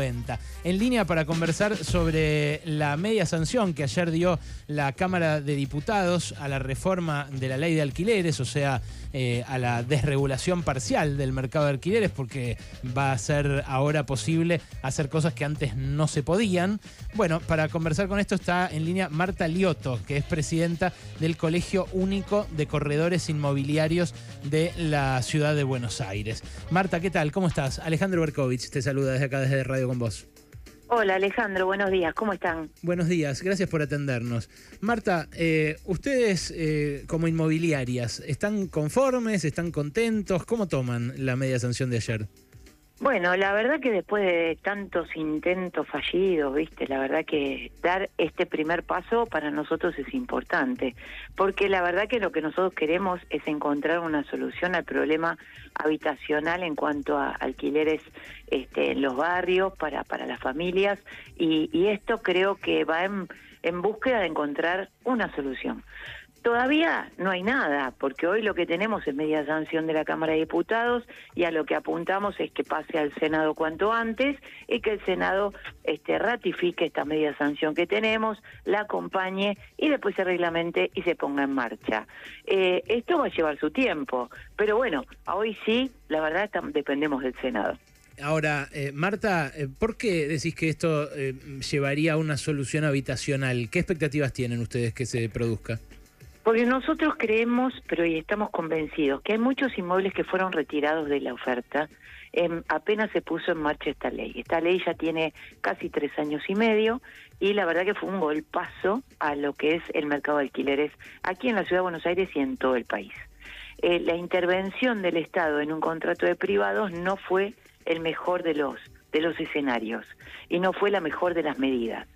En línea para conversar sobre la media sanción que ayer dio la Cámara de Diputados a la reforma de la ley de alquileres, o sea, eh, a la desregulación parcial del mercado de alquileres, porque va a ser ahora posible hacer cosas que antes no se podían. Bueno, para conversar con esto está en línea Marta Lioto, que es presidenta del Colegio Único de Corredores Inmobiliarios de la Ciudad de Buenos Aires. Marta, ¿qué tal? ¿Cómo estás? Alejandro Berkovich te saluda desde acá, desde Radio con vos. Hola Alejandro, buenos días, ¿cómo están? Buenos días, gracias por atendernos. Marta, eh, ustedes eh, como inmobiliarias, ¿están conformes, están contentos? ¿Cómo toman la media sanción de ayer? Bueno, la verdad que después de tantos intentos fallidos, viste, la verdad que dar este primer paso para nosotros es importante, porque la verdad que lo que nosotros queremos es encontrar una solución al problema habitacional en cuanto a alquileres este, en los barrios para para las familias y, y esto creo que va en, en búsqueda de encontrar una solución. Todavía no hay nada, porque hoy lo que tenemos es media sanción de la Cámara de Diputados y a lo que apuntamos es que pase al Senado cuanto antes y que el Senado este, ratifique esta media sanción que tenemos, la acompañe y después se reglamente y se ponga en marcha. Eh, esto va a llevar su tiempo, pero bueno, hoy sí, la verdad dependemos del Senado. Ahora, eh, Marta, eh, ¿por qué decís que esto eh, llevaría a una solución habitacional? ¿Qué expectativas tienen ustedes que se produzca? Porque nosotros creemos, pero y estamos convencidos, que hay muchos inmuebles que fueron retirados de la oferta apenas se puso en marcha esta ley. Esta ley ya tiene casi tres años y medio y la verdad que fue un golpazo a lo que es el mercado de alquileres aquí en la Ciudad de Buenos Aires y en todo el país. Eh, la intervención del Estado en un contrato de privados no fue el mejor de los de los escenarios y no fue la mejor de las medidas.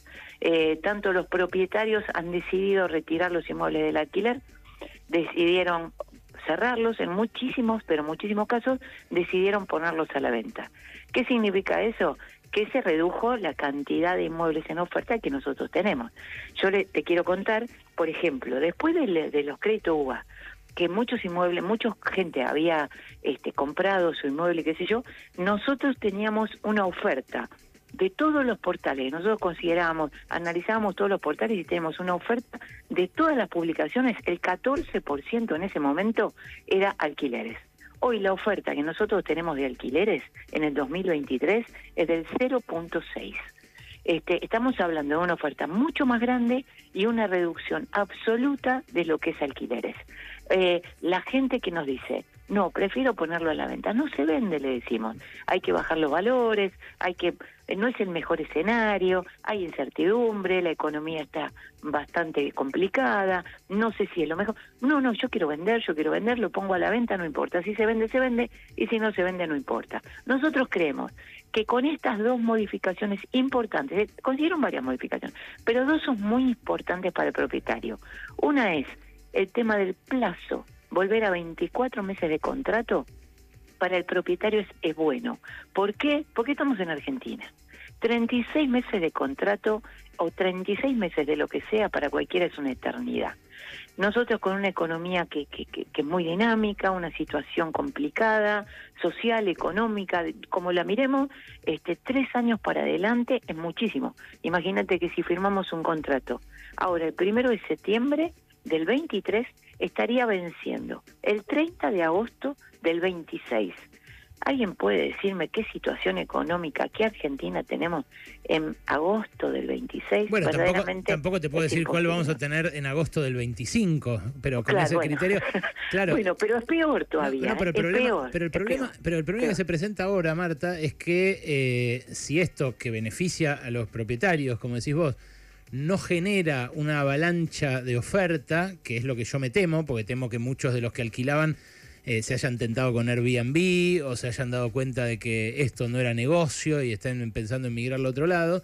Eh, tanto los propietarios han decidido retirar los inmuebles del alquiler, decidieron cerrarlos, en muchísimos, pero muchísimos casos, decidieron ponerlos a la venta. ¿Qué significa eso? Que se redujo la cantidad de inmuebles en oferta que nosotros tenemos. Yo le, te quiero contar, por ejemplo, después de, los créditos UBA, que muchos inmuebles, mucha gente había este, comprado su inmueble, qué sé yo, nosotros teníamos una oferta de todos los portales. Nosotros considerábamos, analizábamos todos los portales y tenemos una oferta de todas las publicaciones, el 14% en ese momento era alquileres. Hoy la oferta que nosotros tenemos de alquileres en el 2023 es del 0.6. Este, estamos hablando de una oferta mucho más grande y una reducción absoluta de lo que es alquileres. Eh, la gente que nos dice, no, prefiero ponerlo a la venta. No se vende, le decimos. Hay que bajar los valores, hay que eh, no es el mejor escenario, hay incertidumbre, la economía está bastante complicada, no sé si es lo mejor. No, no, yo quiero vender, yo quiero vender, lo pongo a la venta, no importa. Si se vende, se vende, y si no se vende, no importa. Nosotros creemos que con estas dos modificaciones importantes, eh, consiguieron varias modificaciones, pero dos son muy importantes para el propietario. Una es el tema del plazo volver a 24 meses de contrato para el propietario es, bueno. ¿Por qué? Porque estamos en Argentina. 36 meses de contrato o 36 meses de lo que sea para cualquiera es una eternidad. Nosotros con una economía que, que, que, que, es muy dinámica, una situación complicada, social, económica, como la miremos, este, tres años para adelante es muchísimo. Imagínate que si firmamos un contrato ahora el primero de septiembre del 23 estaría venciendo el 30 de agosto del 26. ¿Alguien puede decirme qué situación económica, qué Argentina tenemos en agosto del 26? Bueno, tampoco, tampoco, te puedo decir cuál vamos a tener en agosto del 25, pero con claro, ese bueno. criterio. Claro. bueno, pero es peor todavía. No, pero, el es problema, peor, pero el problema, peor, pero el problema que se presenta ahora, Marta, es que eh, si esto que beneficia a los propietarios, como decís vos, no genera una avalancha de oferta, que es lo que yo me temo, porque temo que muchos de los que alquilaban eh, se hayan tentado con Airbnb o se hayan dado cuenta de que esto no era negocio y están pensando en migrar al otro lado.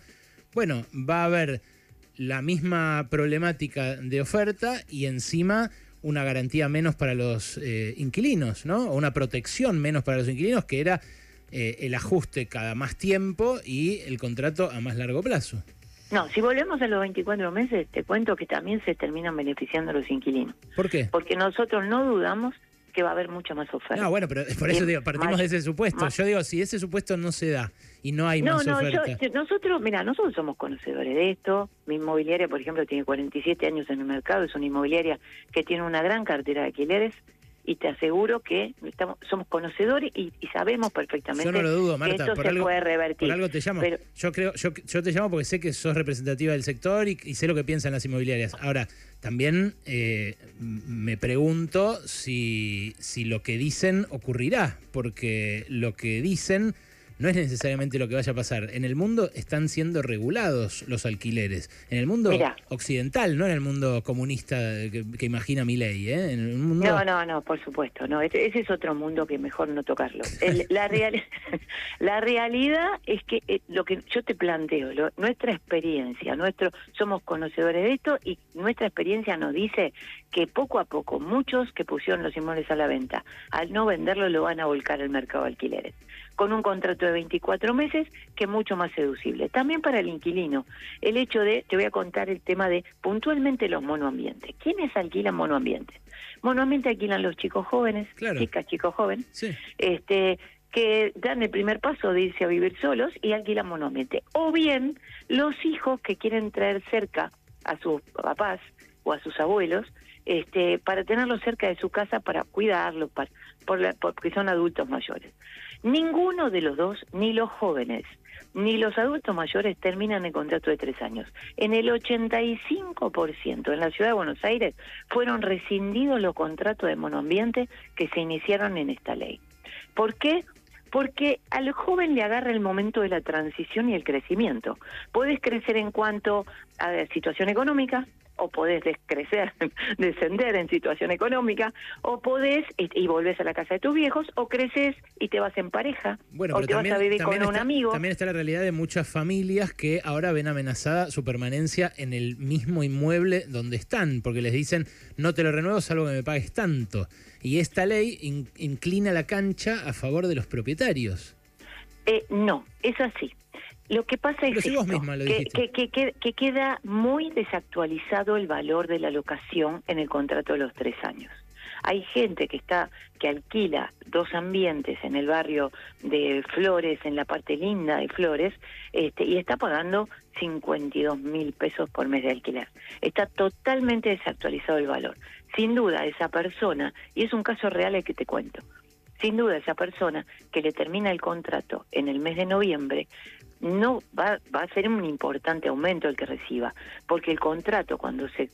Bueno, va a haber la misma problemática de oferta y encima una garantía menos para los eh, inquilinos, ¿no? O una protección menos para los inquilinos, que era eh, el ajuste cada más tiempo y el contrato a más largo plazo. No, si volvemos a los 24 meses, te cuento que también se terminan beneficiando los inquilinos. ¿Por qué? Porque nosotros no dudamos que va a haber mucha más oferta. No, bueno, pero por eso digo, partimos más- de ese supuesto. más- Yo digo, si ese supuesto no se da y no hay No, más no, oferta. yo- nosotros, mira, nosotros somos conocedores de esto. Mi inmobiliaria, por ejemplo, tiene 47 años en el mercado, es una inmobiliaria que tiene una gran cartera de alquileres y te aseguro que estamos, somos conocedores y, y sabemos perfectamente Yo no lo dudo, que Marta, esto por se algo, puede revertir. por algo te llamo. Pero- yo creo, yo, yo te llamo porque sé que sos representativa del sector y, y sé lo que piensan las inmobiliarias. Ahora, también eh, me pregunto si, si lo que dicen ocurrirá, porque lo que dicen no es necesariamente lo que vaya a pasar. En el mundo están siendo regulados los alquileres. En el mundo occidental, no en el mundo comunista que, que imagina mi ley. ¿eh? En el mundo No, no, no, por supuesto, no. Ese, ese es otro mundo que mejor no tocarlo. El- la, real, la realidad es que eh, lo que yo te planteo, lo- nuestra experiencia, nuestro, somos conocedores de esto y nuestra experiencia nos dice que poco a poco muchos que pusieron los inmuebles a la venta, al no venderlo lo van a volcar al mercado de alquileres, con un contrato de 24 meses que es mucho más seducible. También para el inquilino, el hecho de, te voy a contar el tema de puntualmente los monoambientes. ¿Quiénes alquilan monoambientes? Monoambiente alquilan los chicos jóvenes, Claro. chicas, chicos jóvenes, Sí. este que dan el primer paso de irse a vivir solos y alquilan monoambiente. O bien los hijos que quieren traer cerca a sus papás o a sus abuelos este, para tenerlos cerca de su casa para cuidarlos, para, por la- porque son adultos mayores. Ninguno de los dos, ni los jóvenes, ni los adultos mayores terminan el contrato de tres años. En el 85% en la ciudad de Buenos Aires fueron rescindidos los contratos de monoambiente que se iniciaron en esta ley. ¿Por qué? Porque al joven le agarra el momento de la transición y el crecimiento. Podés crecer en cuanto a situación económica, o podés descrecer, descender en situación económica, o podés y, volvés a la casa de tus viejos, o creces y te vas en pareja, Bueno, o pero te también, vas a vivir con también un está, amigo. también está la realidad de muchas familias que ahora ven amenazada su permanencia en el mismo inmueble donde están, porque les dicen no te lo renuevo salvo que me pagues tanto. Y esta ley in- inclina la cancha a favor de los propietarios. Eh, no, es así. Lo que pasa es esto, misma que, que- que queda muy desactualizado el valor de la locación en el contrato de los tres años. Hay gente que está que alquila dos ambientes en el barrio de Flores, en la parte linda de Flores, este, y está pagando 52 mil pesos por mes de alquiler. Está totalmente desactualizado el valor. Sin duda, esa persona, y es un caso real el que te cuento, sin duda esa persona que le termina el contrato en el mes de noviembre no va, va a ser un importante aumento el que reciba, porque el contrato cuando se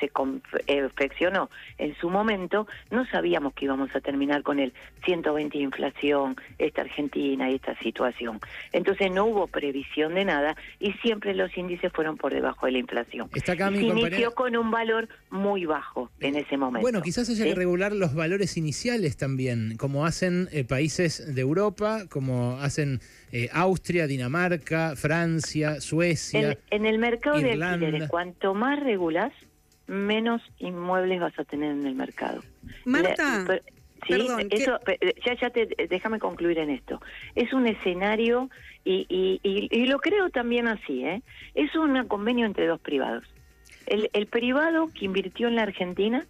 se confeccionó en su momento, no sabíamos que íbamos a terminar con el 120 de inflación, esta Argentina y esta situación. Entonces no hubo previsión de nada y siempre los índices fueron por debajo de la inflación. Está acá Y mi se compañera. inició con un valor muy bajo en ese momento. Bueno, quizás haya ¿sí? que regular los valores iniciales también, como hacen eh, países de Europa, como hacen eh, Austria, Dinamarca, Francia, Suecia. En, en el mercado de alquileres, cuanto más regulás, menos inmuebles vas a tener en el mercado. Marta, La- sí, perdón, eso, pe- ya, ya te, déjame concluir en esto. Es un escenario y, y, y, y lo creo también así, ¿eh? Es un convenio entre dos privados. El, el privado que invirtió en la Argentina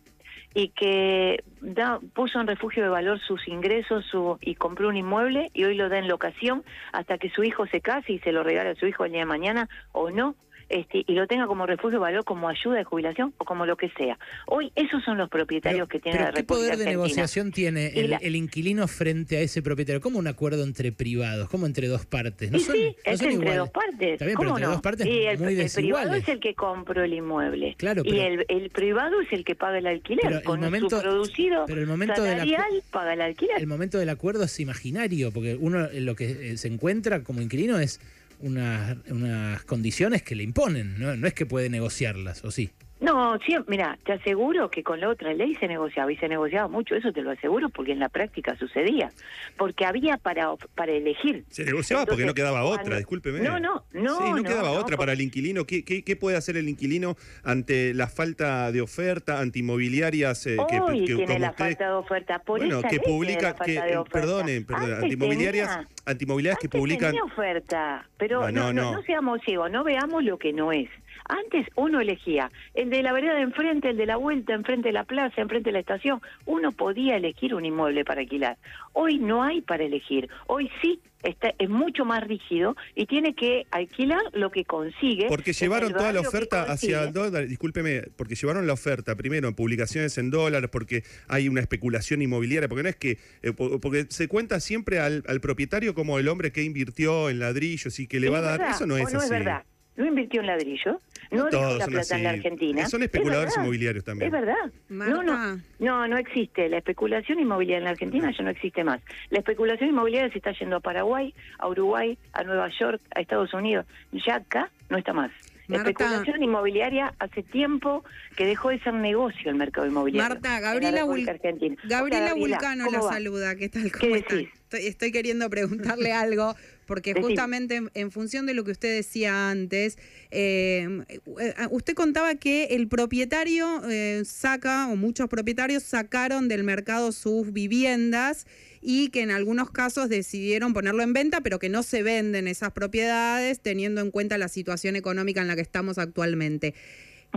y que da, puso en refugio de valor sus ingresos su, y compró un inmueble y hoy lo da en locación hasta que su hijo se case y se lo regala a su hijo el día de mañana o no. Este, y lo tenga como refugio de valor, como ayuda de jubilación o como lo que sea. Hoy esos son los propietarios que tiene pero la ¿qué República poder de negociación tiene el, la- el inquilino frente a ese propietario? ¿Cómo un acuerdo entre privados? ¿Cómo entre dos partes? No y son, sí, no es son entre iguales. dos partes. Está bien, pero ¿Cómo entre no? dos partes y el, muy el privado es el que compró el inmueble. Claro, y el, el privado es el que paga el alquiler. Pero el Con momento- su producido pero el momento salarial paga el alquiler. El momento del acuerdo es imaginario, porque uno lo que eh, se encuentra como inquilino es unas, unas condiciones que le imponen, ¿no? no es que puede negociarlas, ¿o sí? No, sí, mira, te aseguro que con la otra ley se negociaba y se negociaba mucho, eso te lo aseguro porque en la práctica sucedía, porque había para para elegir. Se negociaba porque no quedaba cuando- otra, discúlpeme. No, no, no. Sí, no, no, quedaba no, otra para el inquilino. ¿Qué, qué, qué puede hacer el inquilino ante la falta de oferta antimobiliarias eh, que, Hoy que- tiene la usted- falta de oferta. Por bueno, que publica, que, eh, perdone, perdone, antimobiliarias, antimobiliarias que publican. oferta, pero no, no. no seamos ciegos, no veamos lo que no es. Antes uno elegía el de la vereda de enfrente, el de la vuelta, enfrente de la plaza, enfrente de la estación. Uno podía elegir un inmueble para alquilar. Hoy no hay para elegir. Hoy sí está, es mucho más rígido y tiene que alquilar lo que consigue. Porque en llevaron toda la oferta hacia el dólar, discúlpeme, porque llevaron la oferta primero en publicaciones en dólares, porque hay una especulación inmobiliaria, porque no es que, eh, po- porque se cuenta siempre al, al propietario como el hombre que invirtió en ladrillos y que le ¿Es va a dar, verdad eso no o es no así. es verdad? ¿No invirtió en ladrillo? ¿No, dejó la plata en la. Argentina? Son ¿Es especuladores verdad? inmobiliarios también. Es verdad. No, no, no, no existe. La especulación inmobiliaria en la Argentina ya no existe más. La especulación inmobiliaria se está yendo a Paraguay, a Uruguay, a Nueva York, a Estados Unidos. Ya acá no está más. La Marta. especulación inmobiliaria hace tiempo que dejó de ser negocio el mercado inmobiliario. Marta, Gabriela, Vul-. O sea, Gabriela Vulcano ¿cómo la va? saluda. ¿Qué tal? ¿Qué ¿Cómo decís? Estoy, estoy queriendo preguntarle algo, porque justamente en, en función de lo que usted decía antes, eh, eh, usted contaba que el propietario eh, saca, o muchos propietarios sacaron del mercado sus viviendas y que en algunos casos decidieron ponerlo en venta, pero que no se venden esas propiedades teniendo en cuenta la situación económica en la que estamos actualmente.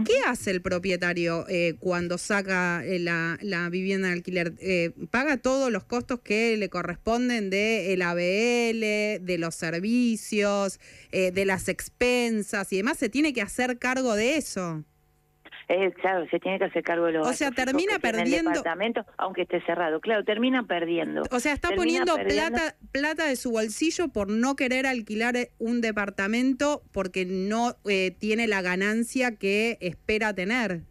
¿Qué hace el propietario eh, cuando saca eh, la, la vivienda de alquiler? Eh, ¿Paga todos los costos que le corresponden de el ABL, de los servicios, eh, de las expensas y demás? ¿Se tiene que hacer cargo de eso? Eh, claro, se tiene que hacer cargo de los O sea, termina tiene el perdiendo- departamento, aunque esté cerrado. Claro, termina perdiendo. O sea, está Termina poniendo perdiendo- plata, plata de su bolsillo por no querer alquilar eh, un departamento porque no eh, tiene la ganancia que espera tener.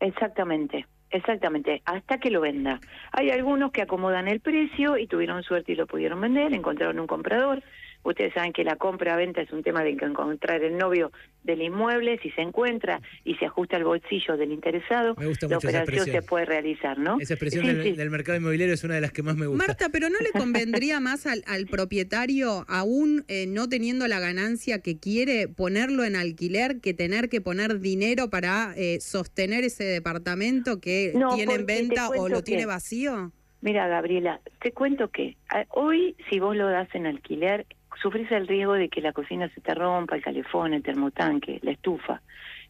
Exactamente, exactamente, hasta que lo venda. Hay algunos que acomodan el precio y tuvieron suerte y lo pudieron vender, encontraron un comprador. Ustedes saben que la compra-venta es un tema de que encontrar el novio del inmueble, si se encuentra y se ajusta al bolsillo del interesado, Me gusta la mucho esa operación se puede realizar, ¿no? Esa expresión Sí, del, sí. del mercado inmobiliario es una de las que más me gusta. Marta, pero ¿no le convendría más al, al propietario, aún eh, no teniendo la ganancia que quiere, ponerlo en alquiler que tener que poner dinero para eh, sostener ese departamento que No, tiene en venta o lo tiene vacío? Mira, Gabriela, te cuento que ah, hoy si vos lo das en alquiler, sufrís el riesgo de que la cocina se te rompa, el calefón, el termotanque, la estufa,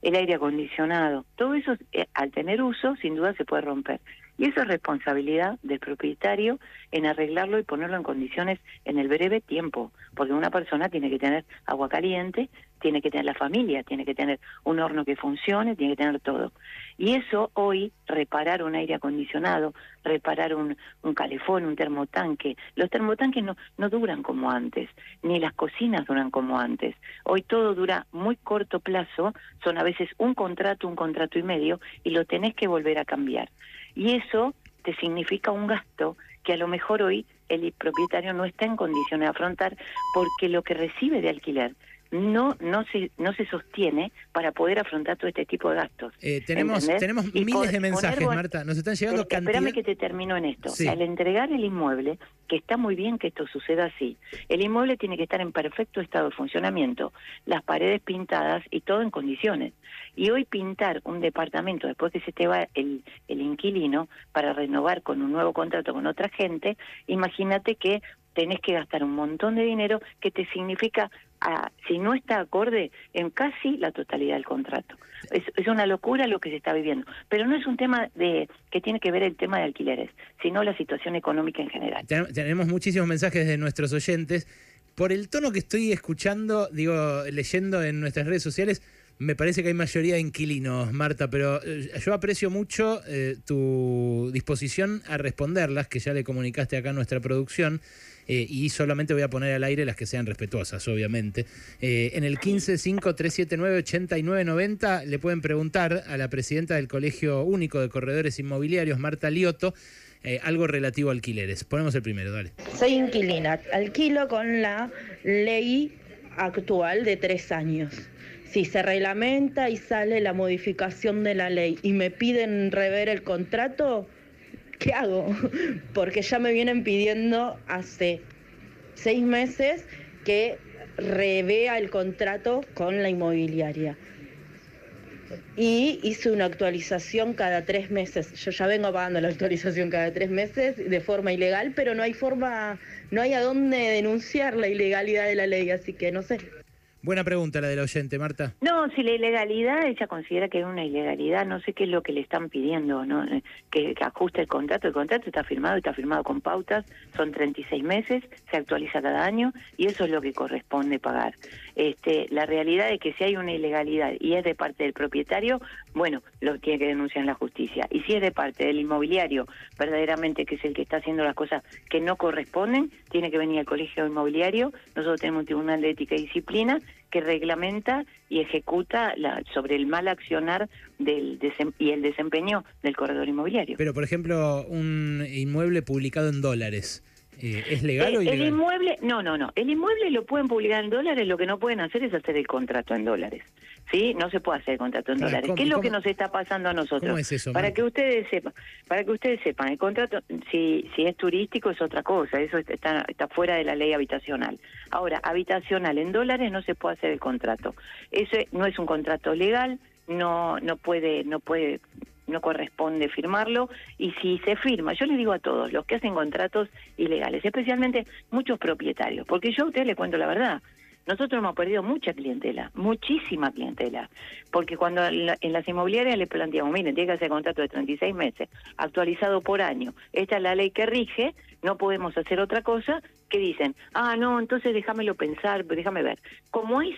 el aire acondicionado. Todo eso, eh, al tener uso, sin duda se puede romper. Y eso es responsabilidad del propietario en arreglarlo y ponerlo en condiciones en el breve tiempo, porque una persona tiene que tener agua caliente, tiene que tener la familia, tiene que tener un horno que funcione, tiene que tener todo. Y eso hoy, reparar un aire acondicionado, reparar un, un calefón, un termotanque, los termotanques no, no duran como antes, ni las cocinas duran como antes. Hoy todo dura muy corto plazo, son a veces un contrato, un contrato y medio, y lo tenés que volver a cambiar. Y eso te significa un gasto que a lo mejor hoy el propietario no está en condiciones de afrontar porque lo que recibe de alquiler no no se no se sostiene para poder afrontar todo este tipo de gastos. Eh, tenemos ¿Entendés? tenemos Y miles por- de mensajes, poner Marta. Nos están llegando Espérame cantidad... que te termino en esto. Sí. Al entregar el inmueble, que está muy bien que esto suceda así, el inmueble tiene que estar en perfecto estado de funcionamiento, las paredes pintadas y todo en condiciones. Y hoy pintar un departamento después que se te va el, el inquilino para renovar con un nuevo contrato con otra gente, imagínate que tenés que gastar un montón de dinero que te significa, ah, si no está acorde, en casi la totalidad del contrato. Es, una locura lo que se está viviendo. Pero no es un tema de que tiene que ver el tema de alquileres, sino la situación económica en general. Ten- Tenemos muchísimos mensajes de nuestros oyentes. Por el tono que estoy escuchando, digo, leyendo en nuestras redes sociales, me parece que hay mayoría de inquilinos, Marta, pero eh, yo aprecio mucho eh, tu disposición a responderlas, que ya le comunicaste acá a nuestra producción, eh, y solamente voy a poner al aire las que sean respetuosas, obviamente. Eh, en el 1553798990 le pueden preguntar a la presidenta del Colegio Único de Corredores Inmobiliarios, Marta Lioto, eh, algo relativo a alquileres. Ponemos el primero, dale. Soy inquilina, alquilo con la ley actual de tres años. Si se reglamenta y sale la modificación de la ley y me piden rever el contrato, ¿qué hago? Porque ya me vienen pidiendo hace seis meses que revea el contrato con la inmobiliaria. Y hice una actualización cada tres meses. Yo ya vengo pagando la actualización cada tres meses de forma ilegal, pero no hay forma, no hay a dónde denunciar la ilegalidad de la ley, así que no sé. Buena pregunta la del oyente, Marta. No, si la ilegalidad, ella considera que es una ilegalidad, no sé qué es lo que le están pidiendo, ¿no? Que, que ajuste el contrato. El contrato está firmado, está firmado con pautas, son 36 meses, se actualiza cada año y eso es lo que corresponde pagar. Este, la realidad es que si hay una ilegalidad y es de parte del propietario, bueno, lo tiene que denunciar en la justicia. Y si es de parte del inmobiliario, verdaderamente que es el que está haciendo las cosas que no corresponden, tiene que venir al colegio inmobiliario. Nosotros tenemos un tribunal de ética y disciplina que reglamenta y ejecuta la, sobre el mal accionar del desem- y el desempeño del corredor inmobiliario. Pero, por ejemplo, un inmueble publicado en dólares, eh, ¿es legal o el inmueble, no, no, no. El inmueble lo pueden publicar en dólares, lo que no pueden hacer es hacer el contrato en dólares. ¿Sí? No se puede hacer el contrato en Claro, dólares. ¿cómo- ¿Qué es lo cómo- que nos está pasando a nosotros? ¿Cómo es eso, Para que ustedes sepan, para que ustedes sepan, el contrato, si, si es turístico es otra cosa, eso está, está fuera de la ley habitacional. Ahora, habitacional en dólares no se puede hacer el contrato. Eso no es un contrato legal, no, no puede, no puede, no corresponde firmarlo, y si se firma, yo les digo a todos, los que hacen contratos ilegales, especialmente muchos propietarios, porque yo a ustedes les cuento la verdad, nosotros hemos perdido mucha clientela, muchísima clientela, porque cuando en la- en las inmobiliarias les planteamos, miren, tiene que hacer contrato de 36 meses, actualizado por año, esta es la ley que rige, no podemos hacer otra cosa, que dicen, ah, no, entonces déjamelo pensar, déjame ver. Como hay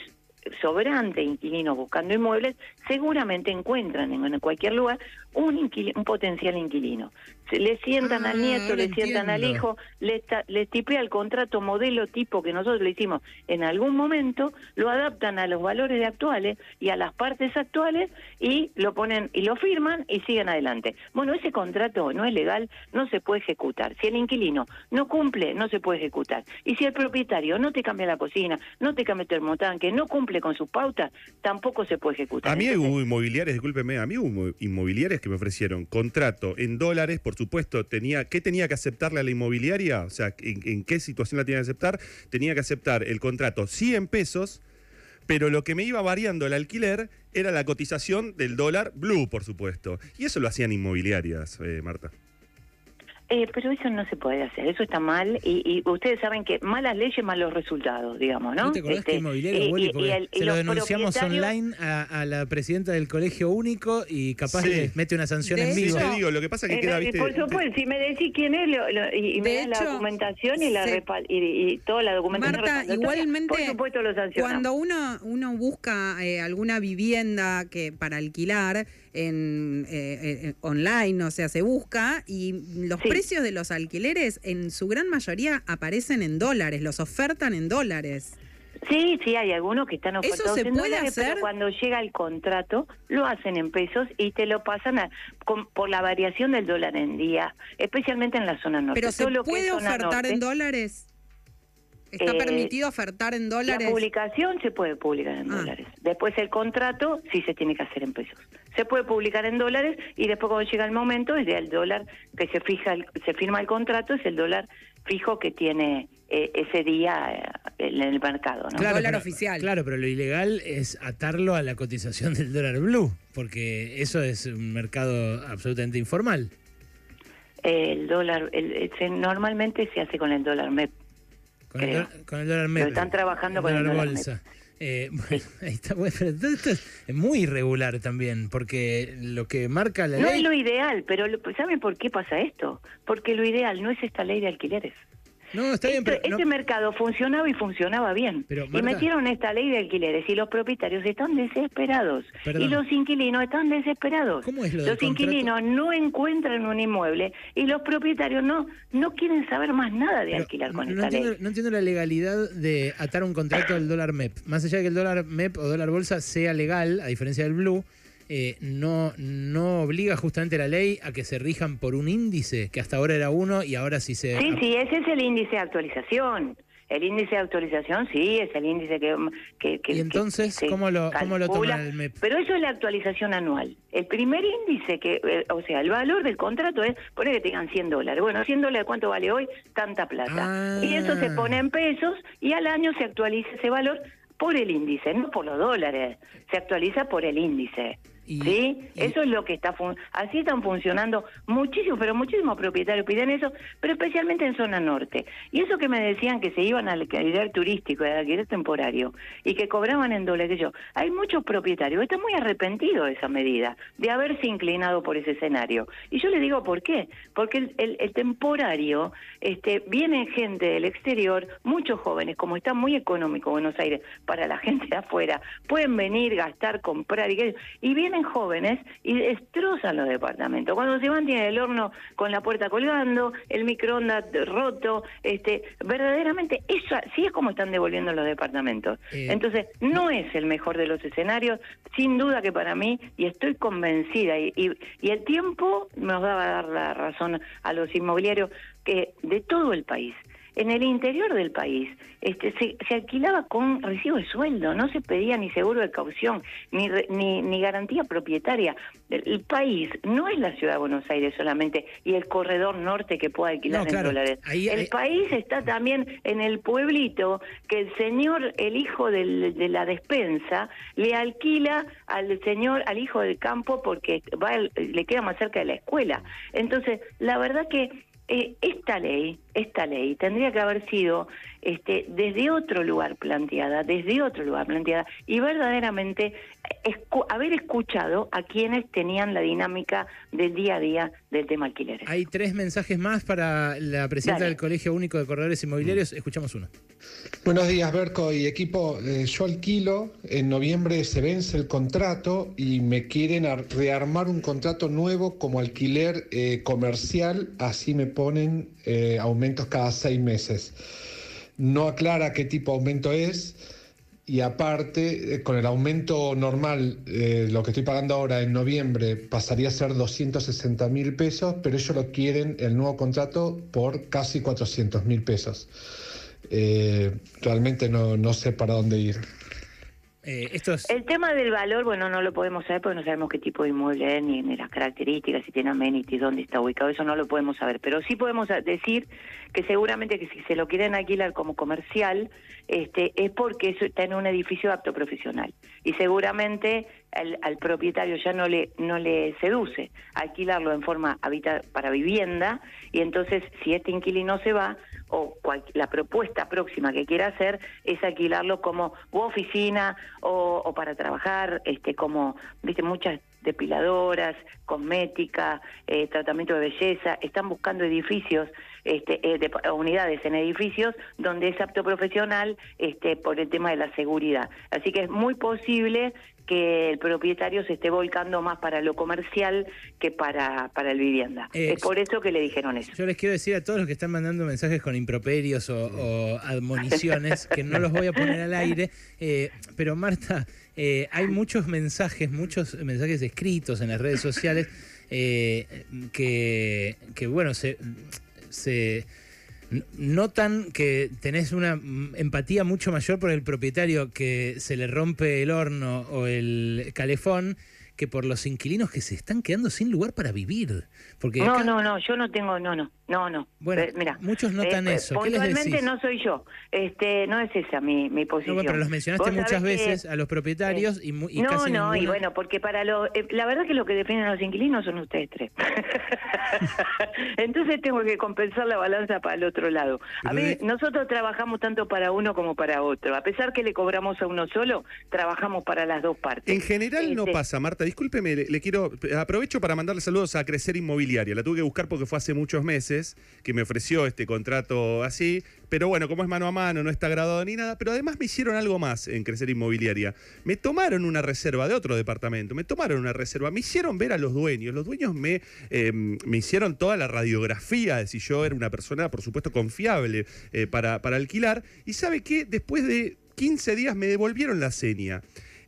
sobrante inquilinos buscando inmuebles, seguramente encuentran en, en cualquier lugar un, inquili- un potencial inquilino. Le sientan Ah, al nieto, ahora le sientan al hijo, le, le tipea el contrato modelo tipo que nosotros le hicimos en algún momento, lo adaptan a los valores actuales y a las partes actuales y lo ponen y lo firman y siguen adelante. Bueno, ese contrato no es legal, no se puede ejecutar. Si el inquilino no cumple, no se puede ejecutar. Y si el propietario no te cambia la cocina, no te cambia el termotanque, no cumple con sus pautas, tampoco se puede ejecutar. A mí Entonces, hubo inmobiliarias, discúlpeme, a mí hubo inmobiliarias que me ofrecieron contrato en dólares, por supuesto, tenía, ¿qué tenía que aceptarle a la inmobiliaria? O sea, ¿en, en qué situación la tenía que aceptar? Tenía que aceptar el contrato 100 pesos, pero lo que me iba variando el alquiler era la cotización del dólar blue, por supuesto. Y eso lo hacían inmobiliarias, eh, Marta. Eh, pero eso no se puede hacer, eso está mal y, y ustedes saben que malas leyes, malos resultados, digamos, ¿no? ¿No te acordás que Este, inmobiliario, y- Wally? y- Porque y el- se lo denunciamos online a, a la presidenta del colegio único y capaz Sí. le mete una sanción De en Sí, vivo. te digo, lo que pasa es que Eh, queda, eh, viste... por supuesto, si me decís quién es lo- lo- y, y me De das la hecho, documentación y, la repa- y, y toda la documentación Marta, igualmente, por supuesto lo sancionamos. Cuando uno, uno busca eh, alguna vivienda que para alquilar en eh, eh, online, o sea, se busca y los Sí. precios de los alquileres en su gran mayoría aparecen en dólares, los ofertan en dólares. Sí, sí, hay algunos que están ¿Eso ofertados se en puede dólares, hacer? pero cuando llega el contrato lo hacen en pesos y te lo pasan a- con- por la variación del dólar en día, especialmente en la zona norte. Pero se lo puede ofertar norte, en dólares. ¿Está Eh, permitido ofertar en La dólares? publicación se puede publicar en Ah. dólares. Después el contrato sí se tiene que hacer en pesos. Se puede publicar en dólares y después cuando llega el momento es el dólar que se fija, el- se firma el contrato es el dólar fijo que tiene eh, ese día eh, en el mercado, ¿no? Dólar pero- oficial. Claro, pero lo ilegal es atarlo a la cotización del dólar blue, porque eso es un mercado absolutamente informal. El dólar, el- el- se- normalmente se hace con el dólar MEP. Con, el, con el dólar MEP. están trabajando con el dólar bolsa. Eh, bueno, ahí está. Bueno, pero esto es muy irregular también, porque lo que marca la No ley... es lo ideal, pero lo- ¿saben por qué pasa esto? Porque lo ideal no es esta ley de alquileres. No, está bien, Este, pero... no- este mercado funcionaba y funcionaba bien. Pero, y metieron esta ley de alquileres y los propietarios están desesperados. Perdón. Y los inquilinos están desesperados. ¿Cómo es lo los contrato? inquilinos no encuentran un inmueble y los propietarios no no quieren saber más nada de pero alquilar con no, esta entiendo, ley. no entiendo la legalidad de atar un contrato al dólar MEP. Más allá de que el dólar MEP o dólar bolsa sea legal, a diferencia del blue, eh, no, no obliga justamente la ley a que se rijan por un índice, que hasta ahora era uno y ahora sí se... Sí, sí, ese es el índice de actualización. El índice de actualización, sí, es el índice que... que, que- ¿Y entonces que cómo lo- cómo lo toma el MEP? Pero eso es la actualización anual. El primer índice, que eh, o sea, el valor del contrato es, poner que tengan 100 dólares. Bueno, 100 dólares, ¿cuánto vale hoy? Tanta plata. Ah. Y eso se pone en pesos y al año se actualiza ese valor por el índice, no por los dólares. Se actualiza por el índice. Y- ¿Sí? y- Eso es lo que está fun- así están funcionando muchísimos, pero muchísimos propietarios piden eso, pero especialmente en zona norte. Y eso que me decían que se iban al alquiler turístico, al alquiler temporario y que cobraban en dólares, que yo, hay muchos propietarios están muy arrepentidos de esa medida, de haberse inclinado por ese escenario. Y yo les digo por qué, porque el, el- el temporario, este, viene gente del exterior, muchos jóvenes, como está muy económico Buenos Aires para la gente de afuera, pueden venir, gastar, comprar y y vienen jóvenes y destrozan los departamentos. Cuando se van tienen el horno con la puerta colgando, el microondas roto, este, verdaderamente eso sí es como están devolviendo los departamentos. Eh, Entonces, no es el mejor de los escenarios, sin duda que para mí, y estoy convencida, y, y, y el tiempo nos va a dar la razón a los inmobiliarios, que de todo el país, en el interior del país, este, se, se alquilaba con recibo de sueldo, no se pedía ni seguro de caución, ni, re- ni, ni garantía propietaria. El, el país no es la ciudad de Buenos Aires solamente y el corredor norte que pueda alquilar No, claro, en dólares. ahí- el ahí- país está también en el pueblito que el señor, el hijo del- de la despensa, le alquila al señor, al hijo del campo porque va, le queda más cerca de la escuela. Entonces, la verdad que eh, esta ley, esta ley tendría que haber sido este, desde otro lugar planteada, desde otro lugar planteada, y verdaderamente escu- haber escuchado a quienes tenían la dinámica del día a día del tema alquileres. Hay tres mensajes más para la presidenta Dale. del Colegio Único de Corredores Inmobiliarios. Escuchamos uno. Buenos días, Berco y equipo. Eh, yo alquilo, en noviembre se vence el contrato y me quieren ar- rearmar un contrato nuevo como alquiler eh, comercial, así me ponen eh, cada seis meses. No aclara qué tipo de aumento es y aparte, eh, con el aumento normal, eh, lo que estoy pagando ahora en noviembre pasaría a ser 260 mil pesos, pero ellos lo quieren, el nuevo contrato, por casi 400 mil pesos. Eh, realmente no, no sé para dónde ir. Eh, El tema del valor, bueno, no lo podemos saber porque no sabemos qué tipo de inmueble es, ni, ni las características, si tiene amenities, dónde está ubicado, eso no lo podemos saber. Pero sí podemos decir que seguramente que si se lo quieren alquilar como comercial, este, es porque eso está en un edificio apto profesional. Y seguramente al, al propietario ya no le, no le seduce alquilarlo en forma habita para vivienda, y entonces si este inquilino se va, o cual- la propuesta próxima que quiera hacer es alquilarlo como oficina o, o para trabajar, este como viste muchas depiladoras, cosmética, eh, tratamiento de belleza, están buscando edificios, este, eh, de- unidades en edificios donde es apto profesional este, por el tema de la seguridad. Así que es muy posible que el propietario se esté volcando más para lo comercial que para, para el vivienda. Eh, es por eso que le dijeron eso. Yo les quiero decir a todos los que están mandando mensajes con improperios o, o admoniciones, que no los voy a poner al aire, eh, pero Marta, eh, hay muchos mensajes, muchos mensajes escritos en las redes sociales eh, que, que, bueno, se, se notan que tenés una empatía mucho mayor por el propietario que se le rompe el horno o el calefón que por los inquilinos que se están quedando sin lugar para vivir. Porque No, acá- no, no, yo no tengo, no, no, no, no. Bueno, Eh, mira, muchos notan eh, eso. ¿Qué les Puntualmente decís? no soy yo. Este, no es esa mi, mi No, posición. bueno, pero los mencionaste muchas que- veces a los propietarios y, mu- y no, casi no, y bueno, porque para lo, eh, la verdad que lo que defienden los inquilinos son ustedes tres. Entonces tengo que compensar la balanza para el otro lado. A mí, de- nosotros trabajamos tanto para uno como para otro. A pesar que le cobramos a uno solo, trabajamos para las dos partes. En general no Este, pasa, Marta. Discúlpeme, le, quiero. Aprovecho para mandarle saludos a Crecer Inmobiliaria. La tuve que buscar porque fue hace muchos meses que me ofreció este contrato así. Pero bueno, como es mano a mano, no está graduado ni nada. Pero además me hicieron algo más en Crecer Inmobiliaria. Me tomaron una reserva de otro departamento. Me tomaron una reserva. Me hicieron ver a los dueños. Los dueños me, eh, me hicieron toda la radiografía de si yo era una persona, por supuesto, confiable eh, para, para alquilar. Y sabe que después de 15 días me devolvieron la seña.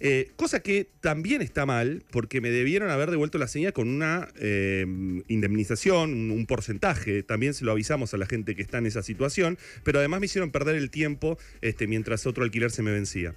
Eh, cosa que también está mal, porque me debieron haber devuelto la seña con una eh, indemnización, un, un porcentaje. También se lo avisamos a la gente que está en esa situación, pero además me hicieron perder el tiempo este, mientras otro alquiler se me vencía.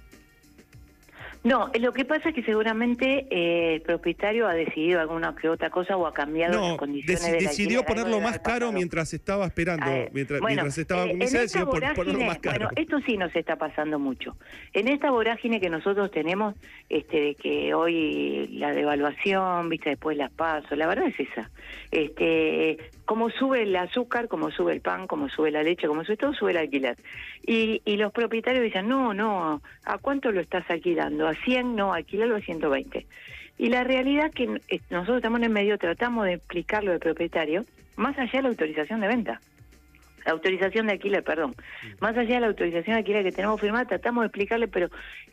No, lo que pasa es que seguramente eh, el propietario ha decidido alguna que otra cosa o ha cambiado las No, condiciones deci- del decidió ponerlo más caro mientras estaba esperando, Eh, mientras, bueno, mientras estaba eh, en esta decidió pon- ponerlo vorágine- más caro. Bueno, esto sí nos está pasando mucho. En esta vorágine que nosotros tenemos, este, de que hoy la devaluación, viste, después las pasos, la verdad es esa. Este, como sube el azúcar, como sube el pan, como sube la leche, como sube todo, sube el alquiler. Y, y los propietarios dicen, no, no, ¿a cuánto lo estás alquilando? ¿A 100? No, alquilarlo a 120. Y la realidad que eh, nosotros estamos en el medio, tratamos de explicarlo al propietario, más allá de la autorización de venta la autorización de alquiler, perdón. Más allá de la autorización de alquiler que tenemos firmada, tratamos de explicarle, pero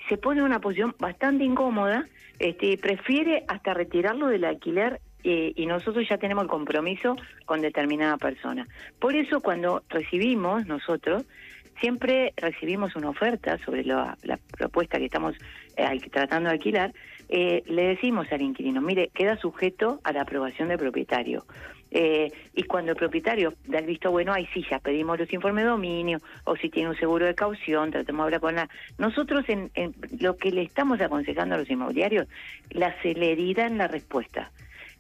se pone en una posición bastante incómoda, este, prefiere hasta retirarlo del alquiler eh, y nosotros ya tenemos el compromiso con determinada persona. Por eso cuando recibimos nosotros, siempre recibimos una oferta sobre la, propuesta que estamos eh, tratando de alquilar, eh, le decimos al inquilino, mire, queda sujeto a la aprobación del propietario. Eh, y cuando el propietario da el visto bueno, ahí sí ya pedimos los informes de dominio, o si tiene un seguro de caución, tratamos de hablar con la... Nosotros en, en lo que le estamos aconsejando a los inmobiliarios, la celeridad en la respuesta.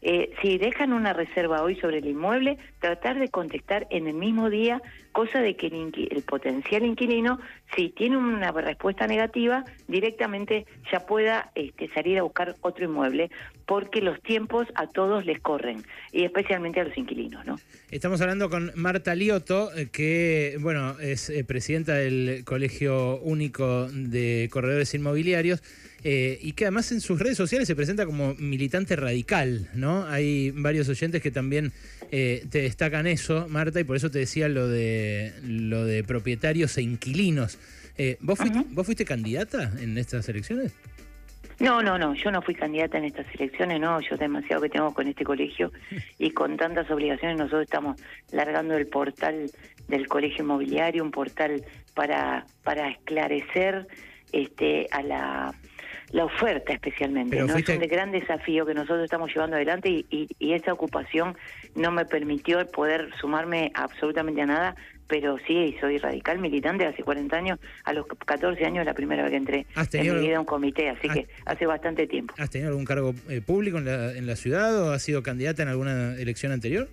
Eh, si dejan una reserva hoy sobre el inmueble, tratar de contestar en el mismo día, cosa de que el, el potencial inquilino, si tiene una respuesta negativa, directamente ya pueda este, salir a buscar otro inmueble, porque los tiempos a todos les corren, y especialmente a los inquilinos, ¿no? Estamos hablando con Marta Lioto, eh, que bueno, es eh, presidenta del Colegio Único de Corredores Inmobiliarios eh, y que además en sus redes sociales se presenta como militante radical, ¿no? Hay varios oyentes que también eh, te destacan eso, Marta, y por eso te decía lo de lo de propietarios e inquilinos. Eh, ¿vos, fuiste. ¿Vos fuiste candidata en estas elecciones? No, no, no, yo no fui candidata en estas elecciones, no, yo demasiado que tengo con este colegio y con tantas obligaciones, nosotros estamos largando el portal del colegio inmobiliario, un portal para, para esclarecer este, a la, la oferta especialmente, Pero ¿no? fuiste- Es un gran desafío que nosotros estamos llevando adelante y, y, y esa ocupación no me permitió poder sumarme absolutamente a nada, pero sí, soy radical militante hace 40 años, a los 14 años la primera vez que entré ¿Has en tenido- mi vida a un comité, así has- que hace bastante tiempo. ¿Has tenido algún cargo eh, público en la, en la ciudad o has sido candidata en alguna elección anterior?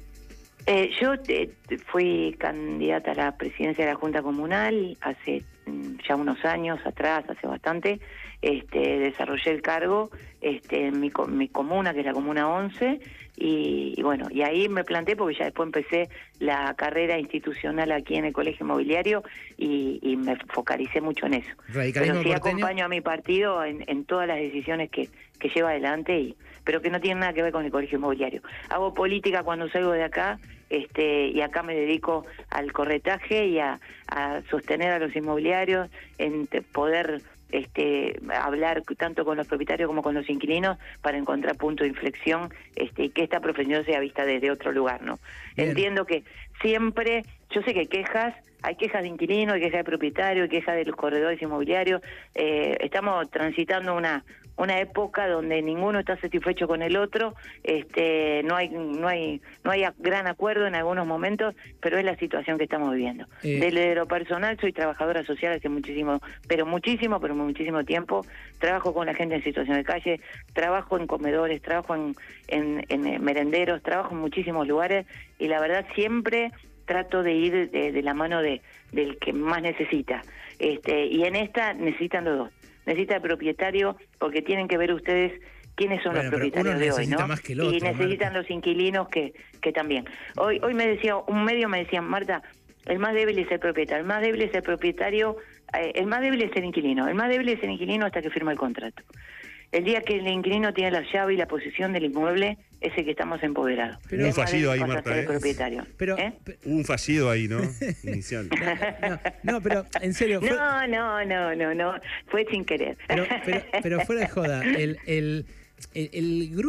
Eh, yo eh, fui candidata a la presidencia de la Junta Comunal hace mm, ya unos años atrás, hace bastante. Este, desarrollé el cargo este, en mi, mi comuna, que es la Comuna 11, y, y bueno, y ahí me planté porque ya después empecé la carrera institucional aquí en el Colegio Inmobiliario y, y me focalicé mucho en eso. Radicalismo Pero sí porteño. acompaño a mi partido en, en todas las decisiones que, que lleva adelante, y, pero que no tienen nada que ver con el colegio inmobiliario. Hago política cuando salgo de acá este, y acá me dedico al corretaje y a, a sostener a los inmobiliarios, en poder este, hablar tanto con los propietarios como con los inquilinos para encontrar punto de inflexión este, y que esta profesión sea vista desde otro lugar. no Bien. Entiendo que siempre, yo sé que hay quejas, hay quejas de inquilinos, hay quejas de propietarios, hay quejas de los corredores inmobiliarios. Eh, estamos transitando una una época donde ninguno está satisfecho con el otro, este, no hay no hay no hay gran acuerdo en algunos momentos, pero es la situación que estamos viviendo. Eh. Desde lo personal soy trabajadora social hace muchísimo, pero muchísimo, pero muchísimo tiempo. Trabajo con la gente en situación de calle, trabajo en comedores, trabajo en, en, en, eh, merenderos, trabajo en muchísimos lugares y la verdad siempre trato de ir de, de la mano de del que más necesita. Este, y en esta necesitan los dos. Necesita el propietario porque tienen que ver ustedes quiénes son Bueno, los propietarios de hoy, ¿no? más que el y necesitan Marta. los inquilinos que, que también. Hoy hoy me decía un medio me decía, "Marta, el más débil es el propietario, el más débil es el propietario, eh, el más débil es el inquilino, el más débil es el inquilino hasta que firma el contrato. El día que el inquilino tiene la llave y la posesión del inmueble, es el que estamos empoderados. Pero- Un fallido ahí, Marta, el ¿eh? propietario. Pero, ¿Eh? un fallido ahí, ¿no? Inicial. no, no, pero en serio, fue- No, no, no, no, no, fue sin querer. pero, pero, pero fuera de joda, el, el, el, el grupo